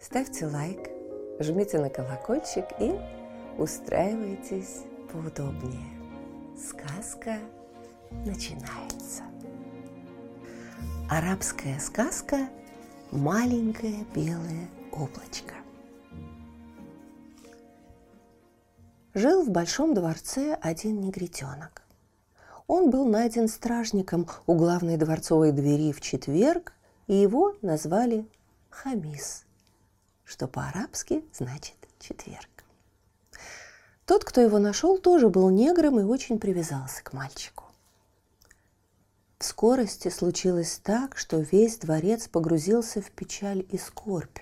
Ставьте лайк, жмите на колокольчик и устраивайтесь поудобнее. Сказка начинается. Арабская сказка «Маленькое белое облачко». Жил в большом дворце один негритенок. Он был найден стражником у главной дворцовой двери в четверг, и его назвали Хамис, что по-арабски значит четверг. Тот, кто его нашел, тоже был негром и очень привязался к мальчику. В скорости случилось так, что весь дворец погрузился в печаль и скорбь.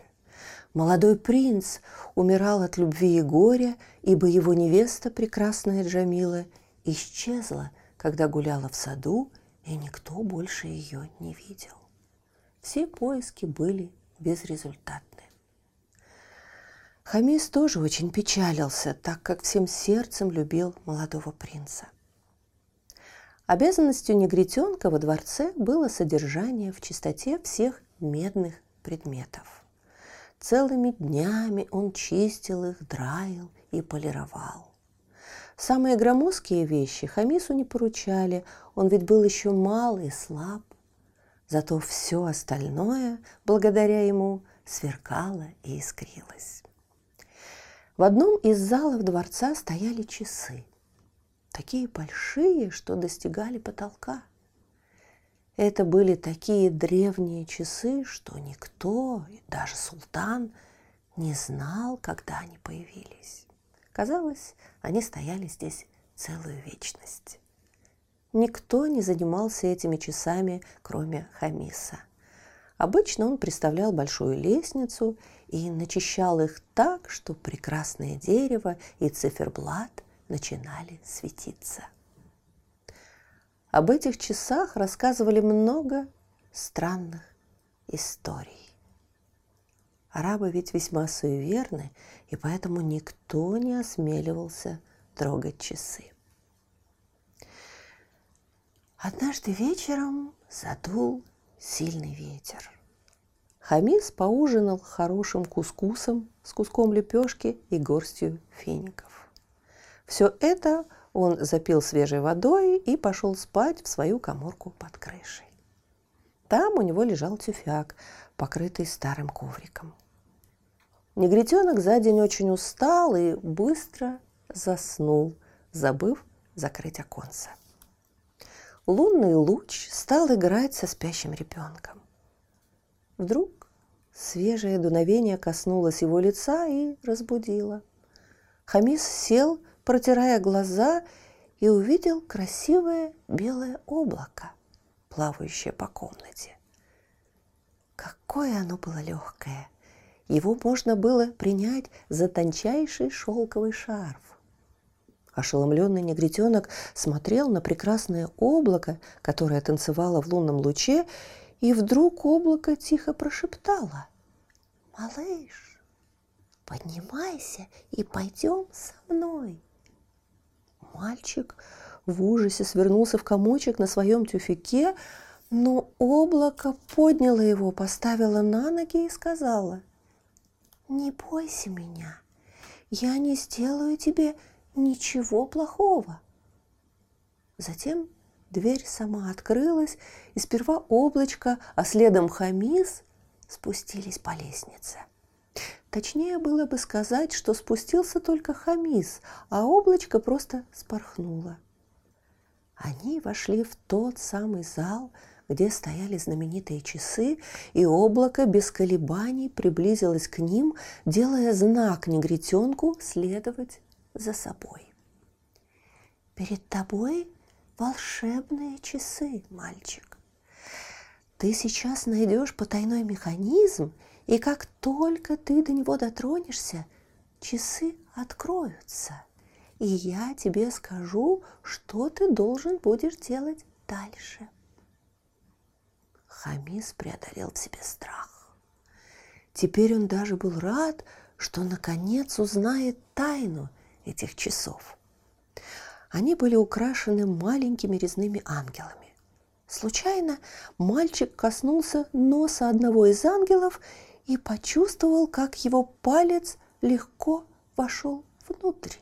Молодой принц умирал от любви и горя, ибо его невеста, прекрасная Джамила, исчезла, когда гуляла в саду, и никто больше ее не видел. Все поиски были безрезультатны. Хамис тоже очень печалился, так как всем сердцем любил молодого принца. Обязанностью негритенка во дворце было содержание в чистоте всех медных предметов. Целыми днями он чистил их, драил и полировал. Самые громоздкие вещи Хамису не поручали, он ведь был еще мал и слаб. Зато все остальное, благодаря ему, сверкало и искрилось. В одном из залов дворца стояли часы – такие большие, что достигали потолка. Это были такие древние часы, что никто, даже султан, не знал, когда они появились. Казалось, они стояли здесь целую вечность. Никто не занимался этими часами, кроме Хамиса. Обычно он представлял большую лестницу и начищал их так, что прекрасное дерево и циферблат начинали светиться. Об этих часах рассказывали много странных историй. Арабы ведь весьма суеверны, и поэтому никто не осмеливался трогать часы. Однажды вечером задул сильный ветер. Хамис поужинал хорошим кускусом с куском лепешки и горстью фиников. Все это он запил свежей водой и пошел спать в свою коморку под крышей. Там у него лежал тюфяк, покрытый старым ковриком. Негритенок за день очень устал и быстро заснул, забыв закрыть оконце. Лунный луч стал играть со спящим ребенком. Вдруг свежее дуновение коснулось его лица и разбудило. Хамис сел протирая глаза, и увидел красивое белое облако, плавающее по комнате. Какое оно было легкое! Его можно было принять за тончайший шелковый шарф. Ошеломленный негритенок смотрел на прекрасное облако, которое танцевало в лунном луче, и вдруг облако тихо прошептало. «Малыш, поднимайся и пойдем со мной». Мальчик в ужасе свернулся в комочек на своем тюфике, но облако подняло его, поставило на ноги и сказала, «Не бойся меня, я не сделаю тебе ничего плохого». Затем дверь сама открылась, и сперва облачко, а следом хамис спустились по лестнице – Точнее было бы сказать, что спустился только Хамис, а облачко просто спорхнуло. Они вошли в тот самый зал, где стояли знаменитые часы, и облако без колебаний приблизилось к ним, делая знак негритенку следовать за собой. «Перед тобой волшебные часы, мальчик. Ты сейчас найдешь потайной механизм И как только ты до него дотронешься, часы откроются. И я тебе скажу, что ты должен будешь делать дальше. Хамис преодолел в себе страх. Теперь он даже был рад, что наконец узнает тайну этих часов. Они были украшены маленькими резными ангелами. Случайно мальчик коснулся носа одного из ангелов и почувствовал, как его палец легко вошел внутрь.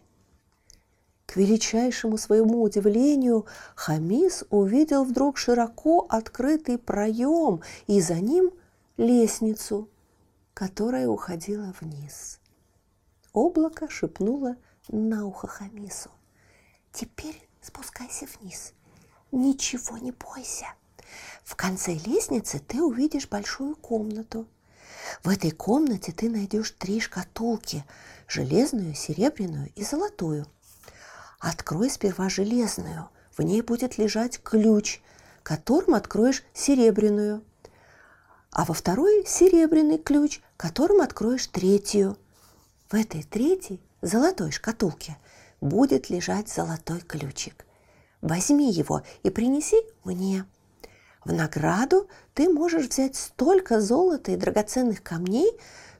К величайшему своему удивлению Хамис увидел вдруг широко открытый проем и за ним лестницу, которая уходила вниз. Облако шепнуло на ухо Хамису. «Теперь спускайся вниз. Ничего не бойся. В конце лестницы ты увидишь большую комнату. В этой комнате ты найдешь три шкатулки – железную, серебряную и золотую. Открой сперва железную, в ней будет лежать ключ, которым откроешь серебряную – а во второй серебряный ключ, которым откроешь третью. В этой третьей, золотой шкатулке, будет лежать золотой ключик. Возьми его и принеси мне. В награду ты можешь взять столько золота и драгоценных камней,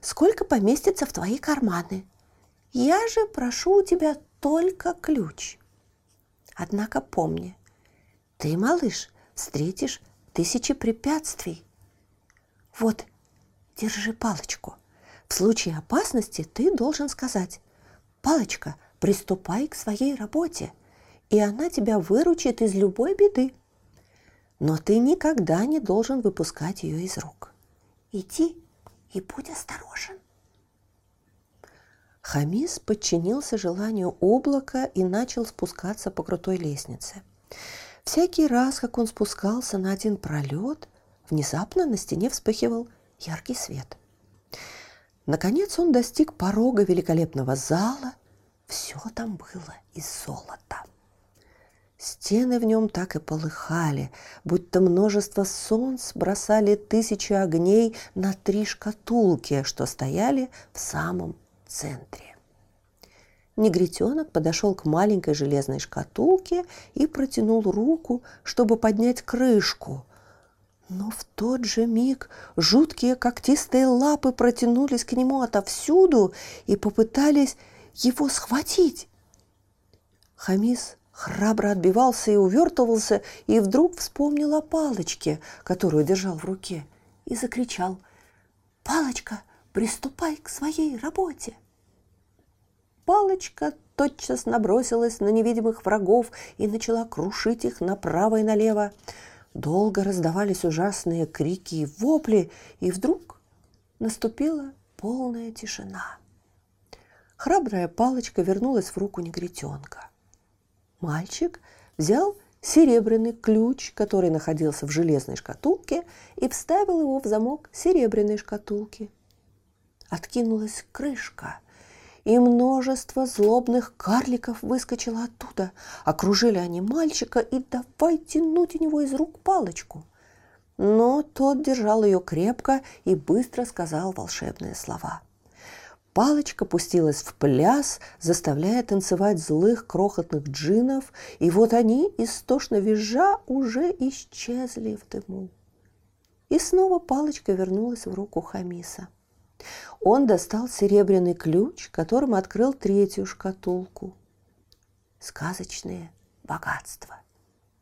сколько поместится в твои карманы. Я же прошу у тебя только ключ. Однако помни, ты, малыш, встретишь тысячи препятствий, вот, держи палочку. В случае опасности ты должен сказать, «Палочка, приступай к своей работе, и она тебя выручит из любой беды». Но ты никогда не должен выпускать ее из рук. Иди и будь осторожен. Хамис подчинился желанию облака и начал спускаться по крутой лестнице. Всякий раз, как он спускался на один пролет, внезапно на стене вспыхивал яркий свет. Наконец он достиг порога великолепного зала. Все там было из золота. Стены в нем так и полыхали, будто множество солнц бросали тысячи огней на три шкатулки, что стояли в самом центре. Негритенок подошел к маленькой железной шкатулке и протянул руку, чтобы поднять крышку – но в тот же миг жуткие когтистые лапы протянулись к нему отовсюду и попытались его схватить. Хамис храбро отбивался и увертывался, и вдруг вспомнил о палочке, которую держал в руке, и закричал «Палочка, приступай к своей работе!» Палочка тотчас набросилась на невидимых врагов и начала крушить их направо и налево. Долго раздавались ужасные крики и вопли, и вдруг наступила полная тишина. Храбрая палочка вернулась в руку негритенка. Мальчик взял серебряный ключ, который находился в железной шкатулке, и вставил его в замок серебряной шкатулки. Откинулась крышка, и множество злобных карликов выскочило оттуда. Окружили они мальчика и давай тянуть у него из рук палочку. Но тот держал ее крепко и быстро сказал волшебные слова. Палочка пустилась в пляс, заставляя танцевать злых крохотных джинов, и вот они, истошно визжа, уже исчезли в дыму. И снова палочка вернулась в руку Хамиса. Он достал серебряный ключ, которым открыл третью шкатулку. Сказочные богатства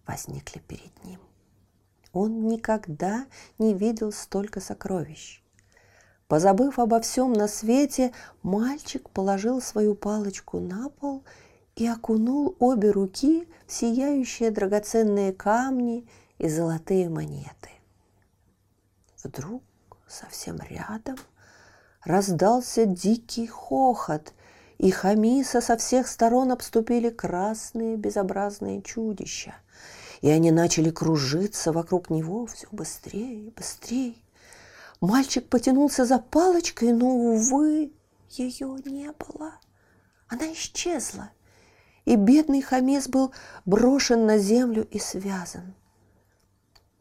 возникли перед ним. Он никогда не видел столько сокровищ. Позабыв обо всем на свете, мальчик положил свою палочку на пол и окунул обе руки в сияющие драгоценные камни и золотые монеты. Вдруг совсем рядом – раздался дикий хохот, и Хамиса со всех сторон обступили красные безобразные чудища. И они начали кружиться вокруг него все быстрее и быстрее. Мальчик потянулся за палочкой, но, увы, ее не было. Она исчезла, и бедный Хамис был брошен на землю и связан.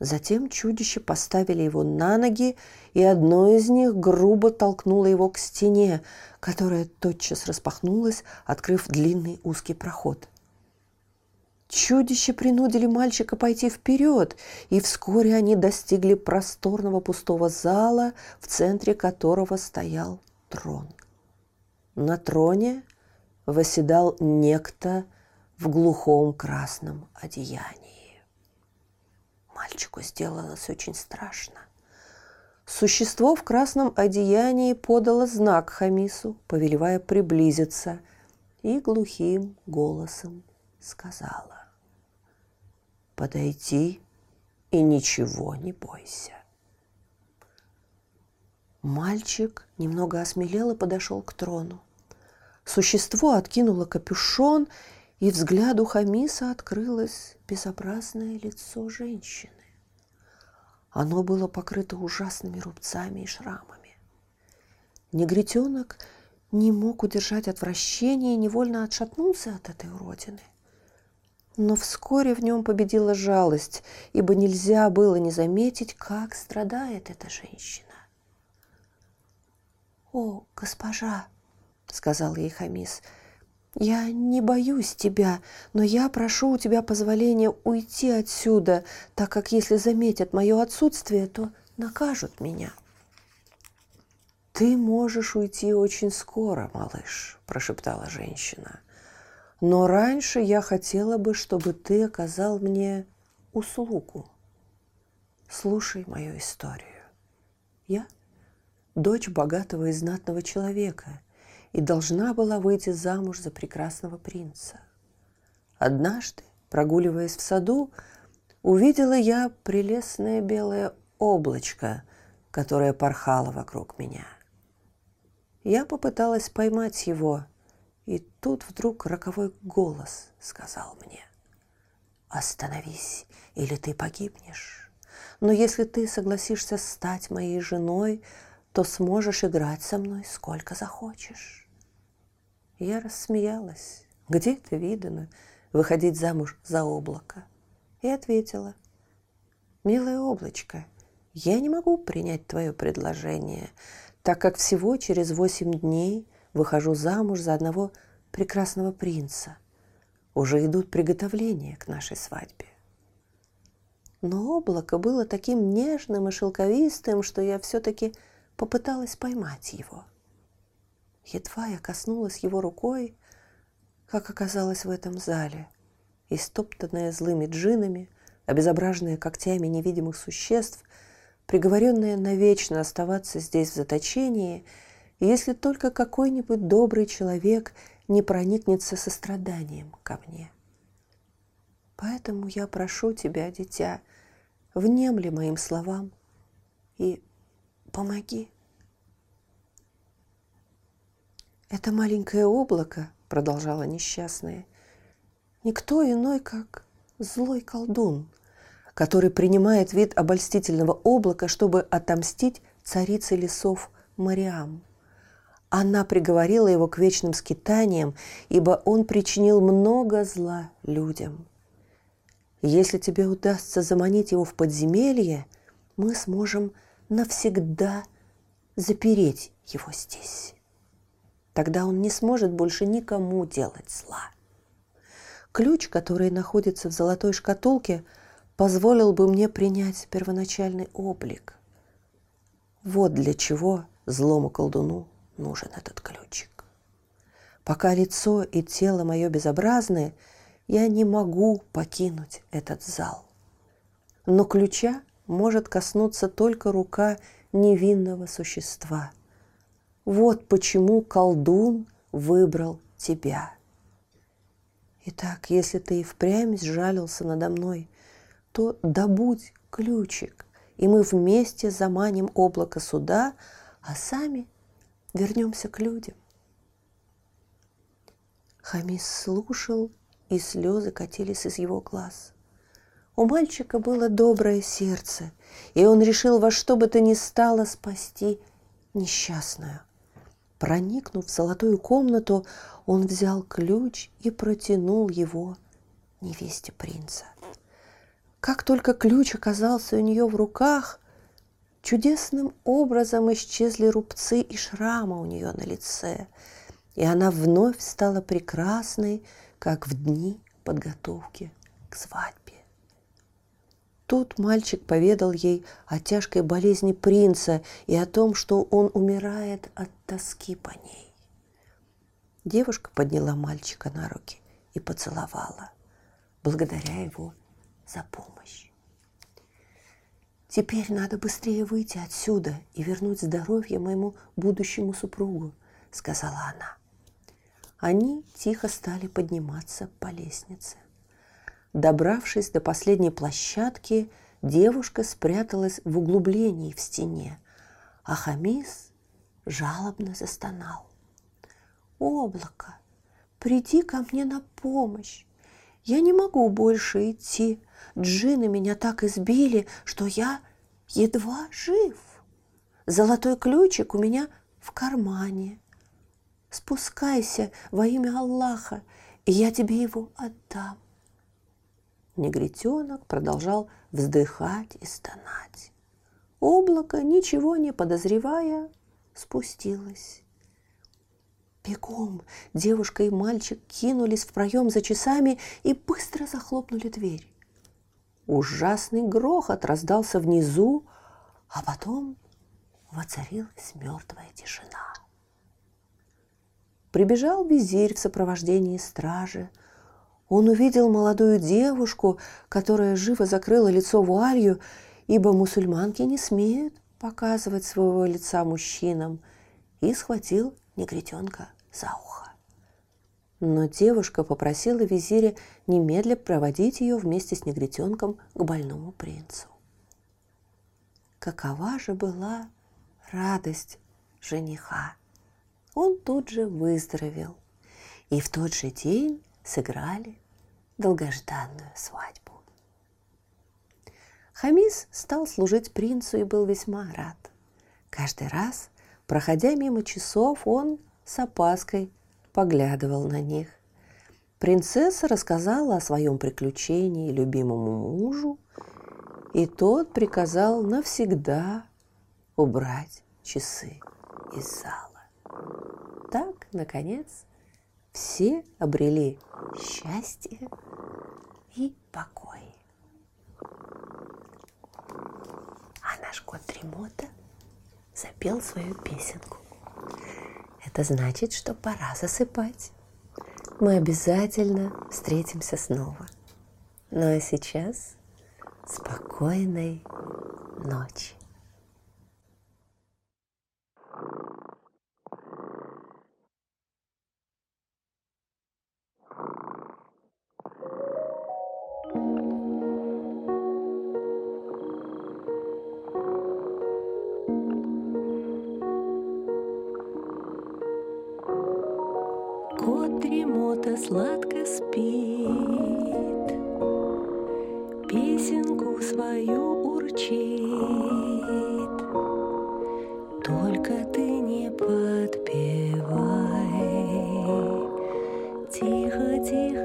Затем чудище поставили его на ноги, и одно из них грубо толкнуло его к стене, которая тотчас распахнулась, открыв длинный узкий проход. Чудище принудили мальчика пойти вперед, и вскоре они достигли просторного пустого зала, в центре которого стоял трон. На троне восседал некто в глухом красном одеянии. Мальчику сделалось очень страшно. Существо в красном одеянии подало знак Хамису, повелевая приблизиться, и глухим голосом сказала подойти и ничего не бойся. Мальчик немного осмелел и подошел к трону. Существо откинуло капюшон, и взгляду Хамиса открылось безобразное лицо женщины. Оно было покрыто ужасными рубцами и шрамами. Негритенок не мог удержать отвращение и невольно отшатнулся от этой уродины. Но вскоре в нем победила жалость, ибо нельзя было не заметить, как страдает эта женщина. «О, госпожа!» — сказал ей Хамис. «Я не боюсь тебя, но я прошу у тебя позволения уйти отсюда, так как если заметят мое отсутствие, то накажут меня». «Ты можешь уйти очень скоро, малыш», – прошептала женщина – но раньше я хотела бы, чтобы ты оказал мне услугу. Слушай мою историю. Я дочь богатого и знатного человека и должна была выйти замуж за прекрасного принца. Однажды, прогуливаясь в саду, увидела я прелестное белое облачко, которое порхало вокруг меня. Я попыталась поймать его, и тут вдруг роковой голос сказал мне, «Остановись, или ты погибнешь. Но если ты согласишься стать моей женой, то сможешь играть со мной сколько захочешь». Я рассмеялась. Где это видано выходить замуж за облако? И ответила, «Милое облачко, я не могу принять твое предложение, так как всего через восемь дней выхожу замуж за одного прекрасного принца. Уже идут приготовления к нашей свадьбе. Но облако было таким нежным и шелковистым, что я все-таки попыталась поймать его. Едва я коснулась его рукой, как оказалось в этом зале, истоптанная злыми джинами, обезображенная когтями невидимых существ, приговоренная навечно оставаться здесь в заточении – если только какой-нибудь добрый человек не проникнется состраданием ко мне. Поэтому я прошу тебя, дитя, внемли моим словам и помоги. Это маленькое облако, продолжала несчастная, никто иной, как злой колдун, который принимает вид обольстительного облака, чтобы отомстить царице лесов Мариам. Она приговорила его к вечным скитаниям, ибо он причинил много зла людям. Если тебе удастся заманить его в подземелье, мы сможем навсегда запереть его здесь. Тогда он не сможет больше никому делать зла. Ключ, который находится в золотой шкатулке, позволил бы мне принять первоначальный облик. Вот для чего злому колдуну нужен этот ключик. Пока лицо и тело мое безобразны, я не могу покинуть этот зал. Но ключа может коснуться только рука невинного существа. Вот почему колдун выбрал тебя. Итак, если ты и впрямь сжалился надо мной, то добудь ключик, и мы вместе заманим облако суда, а сами Вернемся к людям. Хамис слушал, и слезы катились из его глаз. У мальчика было доброе сердце, и он решил во что бы то ни стало спасти несчастную. Проникнув в золотую комнату, он взял ключ и протянул его невесте принца. Как только ключ оказался у нее в руках, чудесным образом исчезли рубцы и шрамы у нее на лице, и она вновь стала прекрасной, как в дни подготовки к свадьбе. Тут мальчик поведал ей о тяжкой болезни принца и о том, что он умирает от тоски по ней. Девушка подняла мальчика на руки и поцеловала, благодаря его за помощь. Теперь надо быстрее выйти отсюда и вернуть здоровье моему будущему супругу, сказала она. Они тихо стали подниматься по лестнице. Добравшись до последней площадки, девушка спряталась в углублении в стене, а Хамис жалобно застонал. «Облако, приди ко мне на помощь! Я не могу больше идти. Джины меня так избили, что я едва жив. Золотой ключик у меня в кармане. Спускайся во имя Аллаха, и я тебе его отдам. Негритенок продолжал вздыхать и стонать. Облако, ничего не подозревая, спустилось. Бегом девушка и мальчик кинулись в проем за часами и быстро захлопнули дверь. Ужасный грохот раздался внизу, а потом воцарилась мертвая тишина. Прибежал визирь в сопровождении стражи – он увидел молодую девушку, которая живо закрыла лицо вуалью, ибо мусульманки не смеют показывать своего лица мужчинам, и схватил негритенка за ухо. Но девушка попросила визиря немедля проводить ее вместе с негритенком к больному принцу. Какова же была радость жениха! Он тут же выздоровел, и в тот же день сыграли долгожданную свадьбу. Хамис стал служить принцу и был весьма рад. Каждый раз, проходя мимо часов, он с опаской поглядывал на них. Принцесса рассказала о своем приключении любимому мужу, и тот приказал навсегда убрать часы из зала. Так, наконец, все обрели счастье и покой. А наш кот Тремота запел свою песенку. Это значит, что пора засыпать. Мы обязательно встретимся снова. Ну а сейчас спокойной ночи. Дремота сладко спит, Песенку свою урчит. Только ты не подпевай, Тихо-тихо